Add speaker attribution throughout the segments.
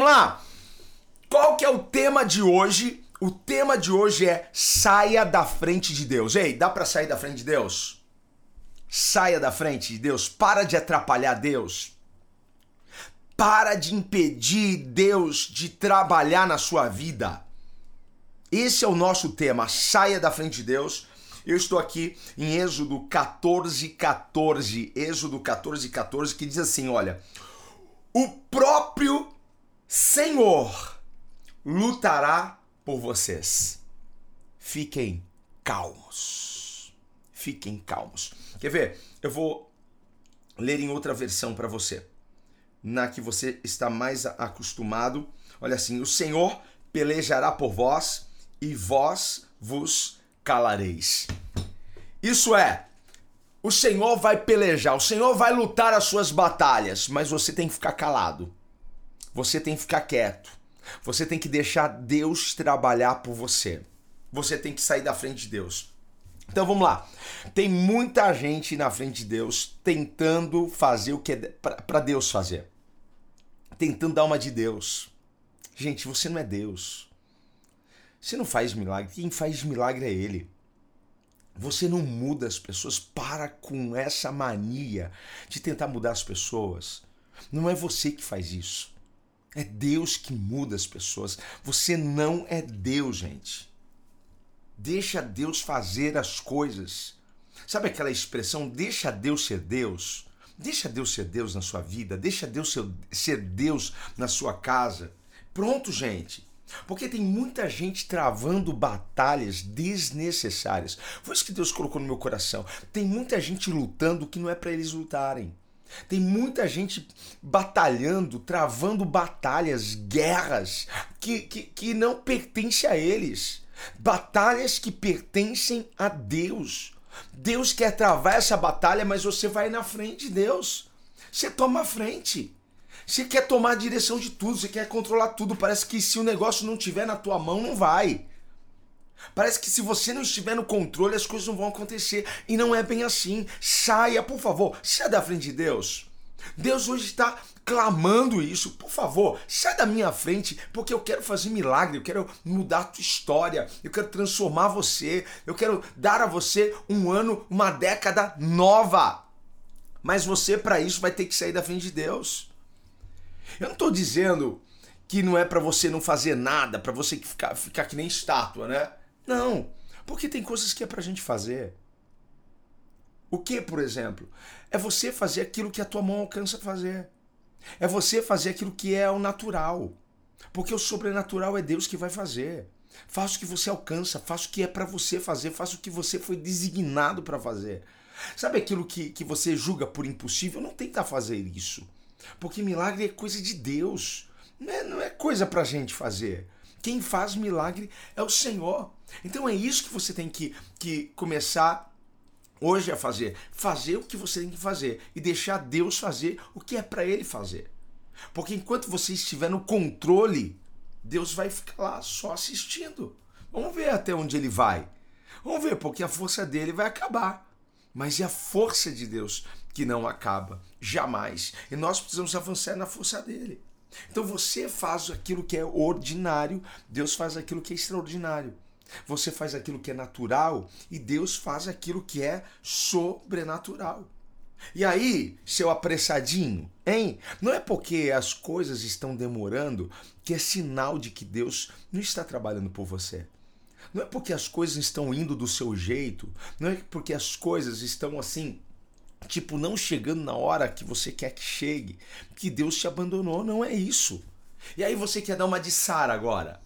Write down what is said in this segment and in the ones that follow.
Speaker 1: Vamos lá! Qual que é o tema de hoje? O tema de hoje é saia da frente de Deus. Ei, dá para sair da frente de Deus? Saia da frente de Deus, para de atrapalhar Deus. Para de impedir Deus de trabalhar na sua vida. Esse é o nosso tema, saia da frente de Deus. Eu estou aqui em Êxodo 14, 14. Êxodo 14, 14, que diz assim: olha, o próprio Senhor lutará por vocês. Fiquem calmos. Fiquem calmos. Quer ver? Eu vou ler em outra versão para você, na que você está mais acostumado. Olha assim: o Senhor pelejará por vós e vós vos calareis. Isso é, o Senhor vai pelejar, o Senhor vai lutar as suas batalhas, mas você tem que ficar calado. Você tem que ficar quieto. Você tem que deixar Deus trabalhar por você. Você tem que sair da frente de Deus. Então vamos lá. Tem muita gente na frente de Deus tentando fazer o que é para Deus fazer. Tentando dar uma de Deus. Gente, você não é Deus. Você não faz milagre. Quem faz milagre é Ele. Você não muda as pessoas. Para com essa mania de tentar mudar as pessoas. Não é você que faz isso. É Deus que muda as pessoas. Você não é Deus, gente. Deixa Deus fazer as coisas. Sabe aquela expressão, deixa Deus ser Deus? Deixa Deus ser Deus na sua vida, deixa Deus ser, Deus na sua casa. Pronto, gente. Porque tem muita gente travando batalhas desnecessárias. Foi isso que Deus colocou no meu coração. Tem muita gente lutando que não é para eles lutarem. Tem muita gente batalhando, travando batalhas, guerras que, que, que não pertencem a eles. Batalhas que pertencem a Deus. Deus quer travar essa batalha, mas você vai na frente de Deus. Você toma a frente. Você quer tomar a direção de tudo, você quer controlar tudo. Parece que se o negócio não tiver na tua mão, não vai. Parece que se você não estiver no controle, as coisas não vão acontecer. E não é bem assim. Saia, por favor, saia da frente de Deus. Deus hoje está clamando isso. Por favor, sai da minha frente, porque eu quero fazer milagre, eu quero mudar a tua história, eu quero transformar você, eu quero dar a você um ano, uma década nova. Mas você, para isso, vai ter que sair da frente de Deus. Eu não estou dizendo que não é para você não fazer nada, para você ficar, ficar que nem estátua, né? Não, porque tem coisas que é pra gente fazer. O que, por exemplo? É você fazer aquilo que a tua mão alcança fazer. É você fazer aquilo que é o natural. Porque o sobrenatural é Deus que vai fazer. Faça o que você alcança, faça o que é para você fazer, faça o que você foi designado para fazer. Sabe aquilo que, que você julga por impossível? Não tenta fazer isso. Porque milagre é coisa de Deus. Não é, não é coisa pra gente fazer. Quem faz milagre é o Senhor. Então é isso que você tem que, que começar hoje a fazer. Fazer o que você tem que fazer e deixar Deus fazer o que é para Ele fazer. Porque enquanto você estiver no controle, Deus vai ficar lá só assistindo. Vamos ver até onde ele vai. Vamos ver, porque a força dele vai acabar. Mas é a força de Deus que não acaba, jamais. E nós precisamos avançar na força dele. Então você faz aquilo que é ordinário, Deus faz aquilo que é extraordinário. Você faz aquilo que é natural e Deus faz aquilo que é sobrenatural. E aí, seu apressadinho, hein? Não é porque as coisas estão demorando que é sinal de que Deus não está trabalhando por você. Não é porque as coisas estão indo do seu jeito, não é porque as coisas estão assim tipo, não chegando na hora que você quer que chegue, que Deus te abandonou, não é isso. E aí você quer dar uma de Sara agora.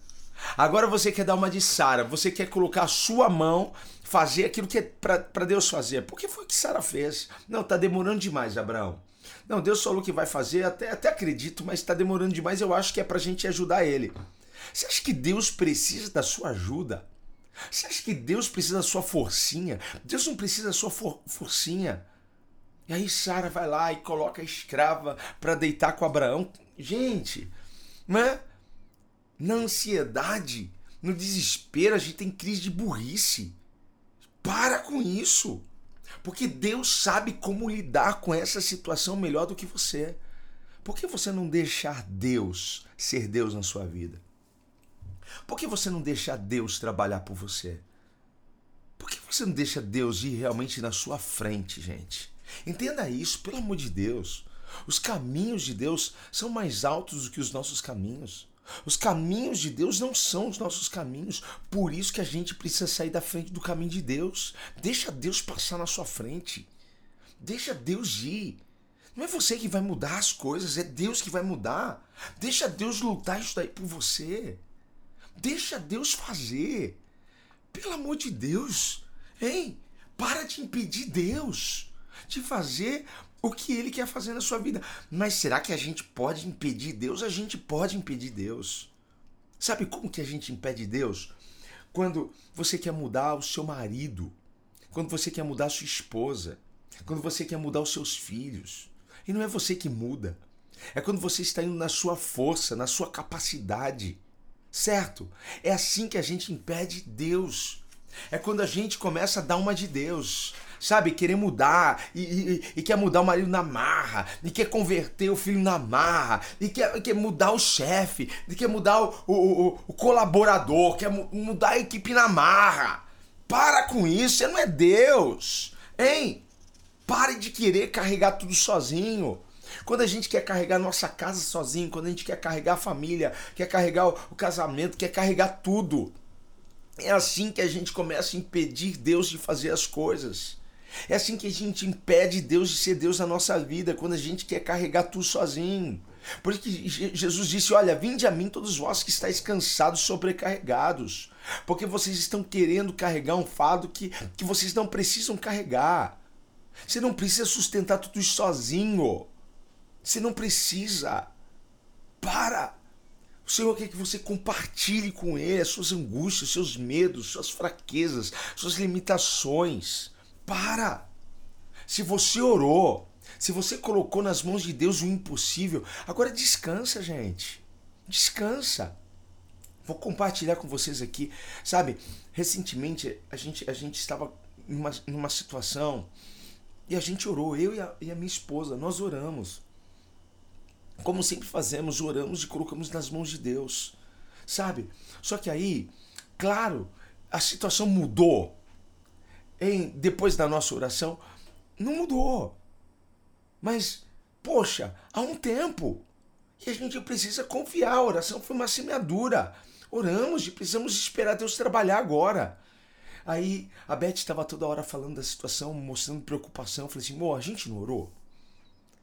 Speaker 1: Agora você quer dar uma de Sara, você quer colocar a sua mão, fazer aquilo que é para Deus fazer. Por que foi que Sara fez? Não, tá demorando demais, Abraão. Não, Deus falou que vai fazer, até, até acredito, mas está demorando demais. Eu acho que é para a gente ajudar ele. Você acha que Deus precisa da sua ajuda? Você acha que Deus precisa da sua forcinha? Deus não precisa da sua for forcinha. E aí Sara vai lá e coloca a escrava para deitar com Abraão. Gente, né? Na ansiedade, no desespero, a gente tem crise de burrice. Para com isso. Porque Deus sabe como lidar com essa situação melhor do que você. Por que você não deixar Deus ser Deus na sua vida? Por que você não deixa Deus trabalhar por você? Por que você não deixa Deus ir realmente na sua frente, gente? Entenda isso, pelo amor de Deus. Os caminhos de Deus são mais altos do que os nossos caminhos. Os caminhos de Deus não são os nossos caminhos. Por isso que a gente precisa sair da frente do caminho de Deus. Deixa Deus passar na sua frente. Deixa Deus ir. Não é você que vai mudar as coisas, é Deus que vai mudar. Deixa Deus lutar isso daí por você. Deixa Deus fazer. Pelo amor de Deus. Hein? Para de impedir Deus de fazer o que ele quer fazer na sua vida. Mas será que a gente pode impedir Deus? A gente pode impedir Deus. Sabe como que a gente impede Deus? Quando você quer mudar o seu marido, quando você quer mudar a sua esposa, quando você quer mudar os seus filhos. E não é você que muda. É quando você está indo na sua força, na sua capacidade. Certo? É assim que a gente impede Deus. É quando a gente começa a dar uma de Deus sabe, querer mudar, e, e, e, quer mudar o marido na marra, e quer converter o filho na marra, e quer, quer mudar o chefe, e quer mudar o, o, o, colaborador, quer mudar a equipe na marra. Para com isso, você não é Deus, hein? Pare de querer carregar tudo sozinho. Quando a gente quer carregar nossa casa sozinho, quando a gente quer carregar a família, quer carregar o, o casamento, quer carregar tudo. É assim que a gente começa a impedir Deus de fazer as coisas. É assim que a gente impede Deus de ser Deus na nossa vida, quando a gente quer carregar tudo sozinho. Por isso que Jesus disse: Olha, vinde a mim todos vós que estáis cansados, sobrecarregados, porque vocês estão querendo carregar um fardo que, que vocês não precisam carregar. Você não precisa sustentar tudo isso sozinho. Você não precisa. Para. O Senhor quer que você compartilhe com Ele as suas angústias, seus medos, suas fraquezas, suas limitações. Para! Se você orou, se você colocou nas mãos de Deus o impossível, agora descansa, gente. Descansa. Vou compartilhar com vocês aqui. Sabe, recentemente a gente, a gente estava numa, numa situação e a gente orou, eu e a, e a minha esposa, nós oramos. Como sempre fazemos, oramos e colocamos nas mãos de Deus. Sabe? Só que aí, claro, a situação mudou em depois da nossa oração, não mudou. Mas, poxa, há um tempo. E a gente precisa confiar. A oração foi uma semeadura. Oramos e precisamos esperar Deus trabalhar agora. Aí a Beth estava toda hora falando da situação, mostrando preocupação. Eu falei assim: Mô, a gente não orou?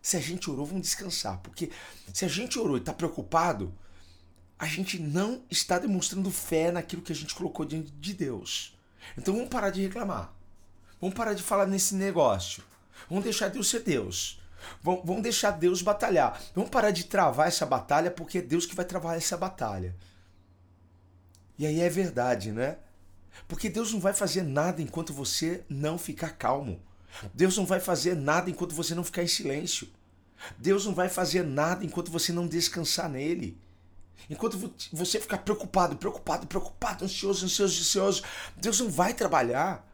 Speaker 1: Se a gente orou, vamos descansar. Porque se a gente orou e está preocupado, a gente não está demonstrando fé naquilo que a gente colocou diante de Deus. Então vamos parar de reclamar. Vamos parar de falar nesse negócio. Vamos deixar Deus ser Deus. Vamos deixar Deus batalhar. Vamos parar de travar essa batalha, porque é Deus que vai travar essa batalha. E aí é verdade, né? Porque Deus não vai fazer nada enquanto você não ficar calmo. Deus não vai fazer nada enquanto você não ficar em silêncio. Deus não vai fazer nada enquanto você não descansar nele. Enquanto você ficar preocupado, preocupado, preocupado, ansioso, ansioso, ansioso, Deus não vai trabalhar.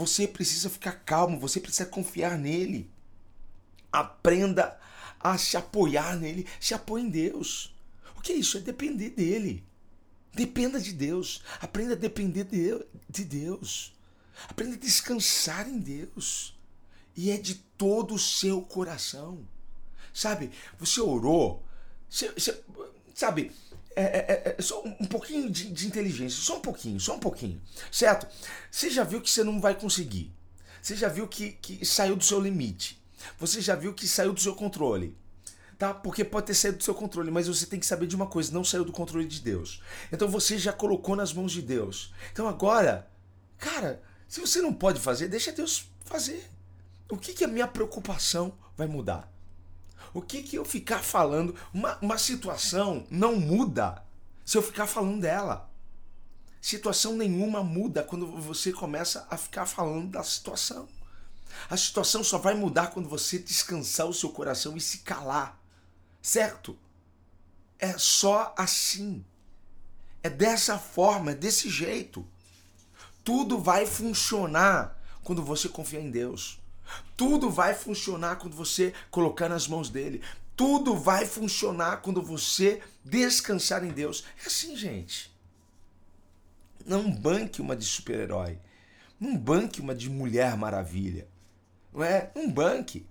Speaker 1: Você precisa ficar calmo, você precisa confiar nele. Aprenda a se apoiar nele, se apoie em Deus. O que é isso? É depender dele. Dependa de Deus. Aprenda a depender de Deus. Aprenda a descansar em Deus. E é de todo o seu coração. Sabe, você orou, você, você, sabe, é, é, é, só um pouquinho de, de, inteligência, só um pouquinho, só um pouquinho, certo? Você já viu que você não vai conseguir. Você já viu que, que saiu do seu limite. Você já viu que saiu do seu controle. tá? Porque pode ter saído do seu controle, mas você tem que saber de uma coisa, não saiu do controle de Deus. Então você já colocou nas mãos de Deus. Então agora, cara, se você não pode fazer, deixa Deus fazer. O que, que a minha preocupação vai mudar? O que, que eu ficar falando? Uma, uma situação não muda se eu ficar falando dela. Situação nenhuma muda quando você começa a ficar falando da situação. A situação só vai mudar quando você descansar o seu coração e se calar. Certo? É só assim. É dessa forma, é desse jeito. Tudo vai funcionar quando você confiar em Deus. Tudo vai funcionar quando você colocar nas mãos dele. Tudo vai funcionar quando você descansar em Deus. É assim, gente. Não banque uma de super-herói. Não banque uma de mulher maravilha. Não é? Não banque.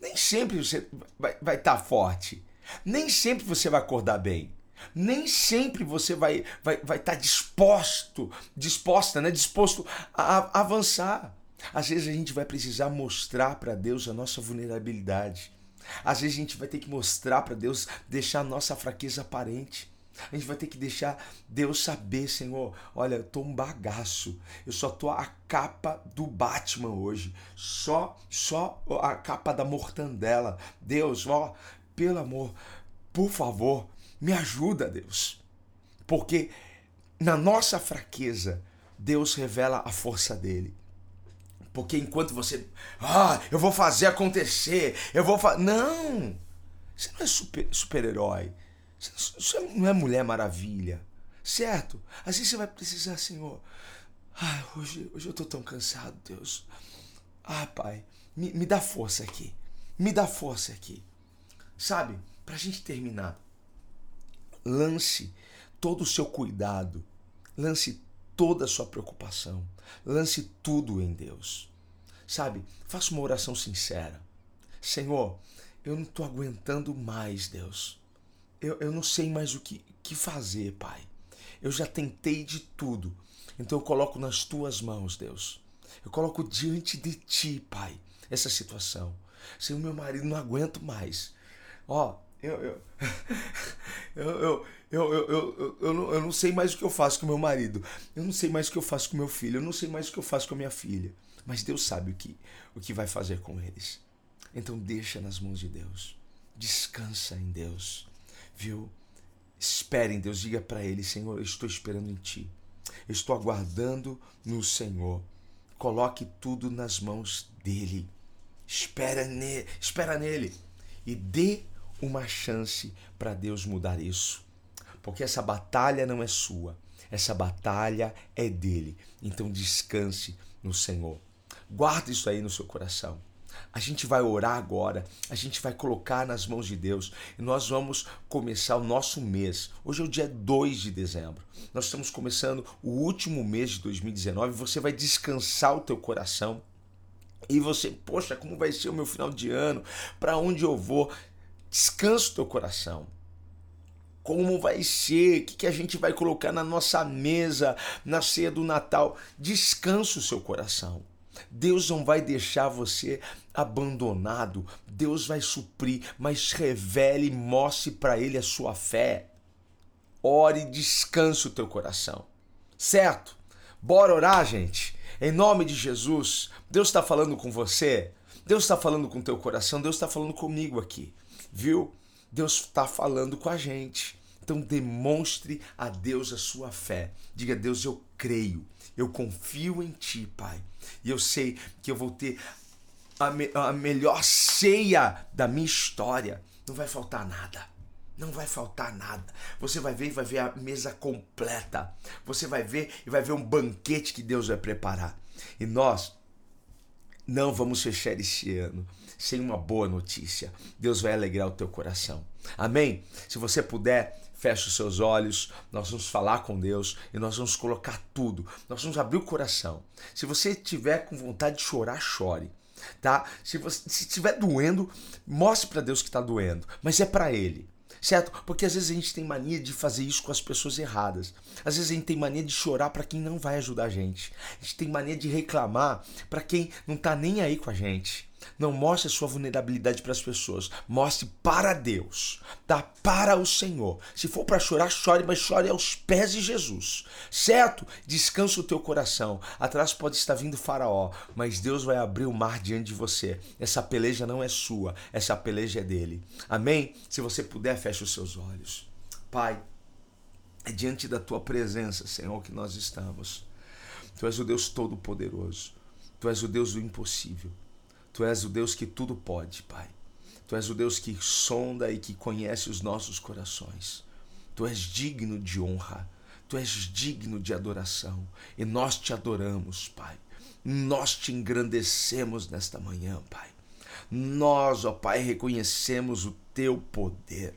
Speaker 1: Nem sempre você vai estar tá forte. Nem sempre você vai acordar bem. Nem sempre você vai estar vai, vai tá disposto, disposta, né? disposto a, a avançar. Às vezes a gente vai precisar mostrar para Deus a nossa vulnerabilidade. Às vezes a gente vai ter que mostrar para Deus, deixar a nossa fraqueza aparente. A gente vai ter que deixar Deus saber, Senhor, olha, eu tô um bagaço. Eu só tô a capa do Batman hoje. Só, só a capa da mortandela. Deus, ó, pelo amor, por favor, me ajuda, Deus. Porque na nossa fraqueza, Deus revela a força dele. Porque enquanto você, ah, eu vou fazer acontecer, eu vou fazer. Não! Você não é super-herói. Super você não é Mulher Maravilha. Certo? Vezes você vai precisar, Senhor. Ah, hoje, hoje eu tô tão cansado, Deus. Ah, Pai, me, me dá força aqui. Me dá força aqui. Sabe? Pra gente terminar. Lance todo o seu cuidado. Lance toda a sua preocupação. Lance tudo em Deus. Sabe? Faça uma oração sincera. Senhor, eu não estou aguentando mais, Deus eu, eu não sei mais o que, que fazer, Pai. Eu já tentei de tudo. Então eu coloco nas tuas mãos, Deus. Eu coloco diante de ti, Pai, essa situação. Senhor, meu marido não aguento mais. Ó, eu eu eu, eu, eu, eu, eu, não, eu não sei mais o que eu faço com meu marido. Eu não sei mais o que eu faço com meu filho. Eu não sei mais o que eu faço com a minha filha. Mas Deus sabe o que, o que vai fazer com eles. Então deixa nas mãos de Deus. Descansa em Deus viu? Espere em Deus, diga para Ele: Senhor, eu estou esperando em Ti, eu estou aguardando no Senhor. Coloque tudo nas mãos dele. Espera, ne espera nele e dê uma chance para Deus mudar isso. Porque essa batalha não é sua, essa batalha é dele. Então descanse no Senhor. Guarde isso aí no seu coração. A gente vai orar agora, a gente vai colocar nas mãos de Deus e nós vamos começar o nosso mês. Hoje é o dia 2 de dezembro. Nós estamos começando o último mês de 2019. Você vai descansar o teu coração. E você, poxa, como vai ser o meu final de ano? Para onde eu vou? Descansa o teu coração como vai ser, o que, que a gente vai colocar na nossa mesa na ceia do Natal. Descansa o seu coração. Deus não vai deixar você abandonado. Deus vai suprir, mas revele mostre para ele a sua fé. Ore e descanse o teu coração. Certo? Bora orar, gente. Em nome de Jesus, Deus está falando com você. Deus está falando com teu coração. Deus está falando comigo aqui. Viu? Deus está falando com a gente. Então demonstre a Deus a sua fé. Diga, Deus, eu creio, eu confio em Ti, Pai. E eu sei que eu vou ter a, me a melhor ceia da minha história. Não vai faltar nada. Não vai faltar nada. Você vai ver e vai ver a mesa completa. Você vai ver e vai ver um banquete que Deus vai preparar. E nós não vamos fechar esse ano sem uma boa notícia. Deus vai alegrar o teu coração. Amém? Se você puder, feche os seus olhos, nós vamos falar com Deus e nós vamos colocar tudo. Nós vamos abrir o coração. Se você tiver com vontade de chorar, chore. Tá? Se você se doendo, mostre para Deus que está doendo, mas é para Ele certo? Porque às vezes a gente tem mania de fazer isso com as pessoas erradas. Às vezes a gente tem mania de chorar para quem não vai ajudar a gente. A gente tem mania de reclamar para quem não tá nem aí com a gente. Não mostre a sua vulnerabilidade para as pessoas. Mostre para Deus, tá? Para o Senhor. Se for para chorar, chore, mas chore aos pés de Jesus. Certo? Descansa o teu coração. Atrás pode estar vindo Faraó, mas Deus vai abrir o mar diante de você. Essa peleja não é sua, essa peleja é dele. Amém? Se você puder, feche os seus olhos. Pai, é diante da tua presença, Senhor, que nós estamos. Tu és o Deus Todo-Poderoso. Tu és o Deus do impossível. Tu és o Deus que tudo pode, Pai. Tu és o Deus que sonda e que conhece os nossos corações. Tu és digno de honra. Tu és digno de adoração. E nós te adoramos, Pai. Nós te engrandecemos nesta manhã, Pai. Nós, ó Pai, reconhecemos o teu poder.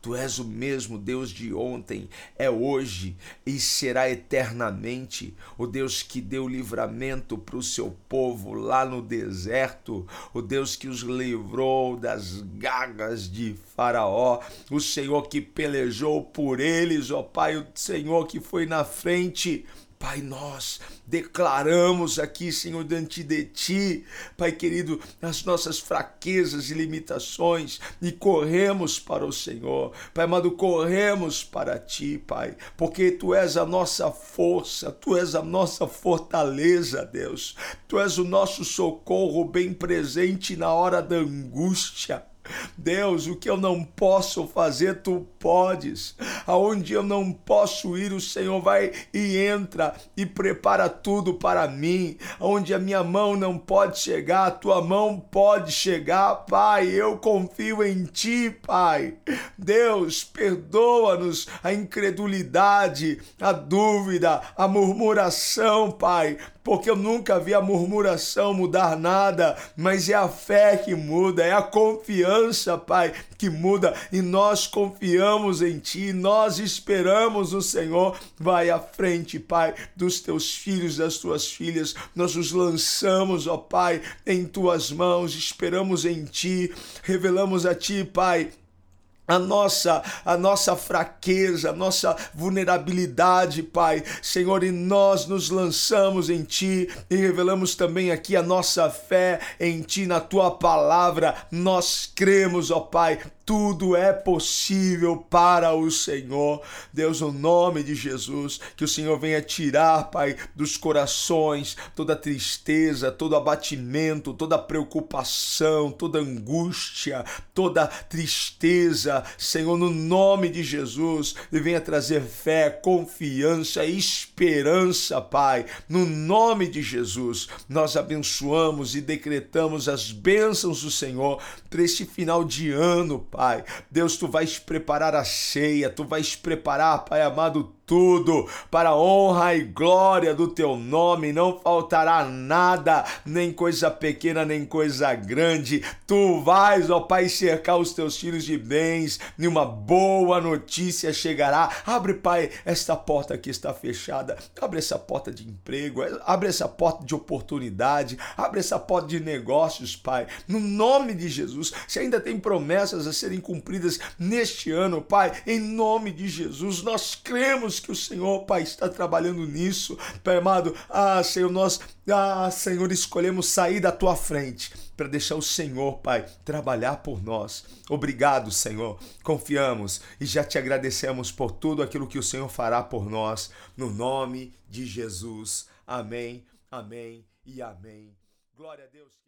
Speaker 1: Tu és o mesmo Deus de ontem, é hoje e será eternamente. O Deus que deu livramento para o seu povo lá no deserto, o Deus que os livrou das gagas de Faraó, o Senhor que pelejou por eles, ó Pai, o Senhor que foi na frente Pai, nós declaramos aqui, Senhor, diante de Ti, Pai querido, as nossas fraquezas e limitações e corremos para o Senhor. Pai amado, corremos para Ti, Pai, porque Tu és a nossa força, Tu és a nossa fortaleza, Deus. Tu és o nosso socorro bem presente na hora da angústia. Deus, o que eu não posso fazer, tu podes. Aonde eu não posso ir, o Senhor vai e entra e prepara tudo para mim. Onde a minha mão não pode chegar, a tua mão pode chegar, Pai. Eu confio em ti, Pai. Deus, perdoa-nos a incredulidade, a dúvida, a murmuração, Pai porque eu nunca vi a murmuração mudar nada, mas é a fé que muda, é a confiança, Pai, que muda e nós confiamos em Ti, nós esperamos o Senhor. Vai à frente, Pai, dos teus filhos, das tuas filhas, nós os lançamos, ó Pai, em Tuas mãos, esperamos em Ti, revelamos a Ti, Pai a nossa, a nossa fraqueza, a nossa vulnerabilidade, Pai. Senhor, e nós nos lançamos em Ti e revelamos também aqui a nossa fé em Ti, na Tua palavra. Nós cremos, ó Pai, tudo é possível para o Senhor. Deus, no nome de Jesus, que o Senhor venha tirar, Pai, dos corações toda tristeza, todo abatimento, toda preocupação, toda angústia, toda tristeza, Senhor, no nome de Jesus, e venha trazer fé, confiança, esperança, Pai. No nome de Jesus, nós abençoamos e decretamos as bênçãos do Senhor para este final de ano, Pai Pai. Deus, tu vais preparar a ceia, tu vais preparar, Pai amado, tudo para a honra e glória do teu nome. Não faltará nada, nem coisa pequena, nem coisa grande. Tu vais, ó Pai, cercar os teus filhos de bens, e uma boa notícia chegará. Abre, Pai, esta porta que está fechada. Abre essa porta de emprego, abre essa porta de oportunidade, abre essa porta de negócios, Pai. No nome de Jesus, se ainda tem promessas a serem cumpridas neste ano, Pai, em nome de Jesus, nós cremos que o Senhor, Pai, está trabalhando nisso. Pai amado, ah, Senhor, nós, ah, Senhor, escolhemos sair da tua frente para deixar o Senhor, Pai, trabalhar por nós. Obrigado, Senhor. Confiamos e já te agradecemos por tudo aquilo que o Senhor fará por nós, no nome de Jesus. Amém, amém e amém. Glória a Deus.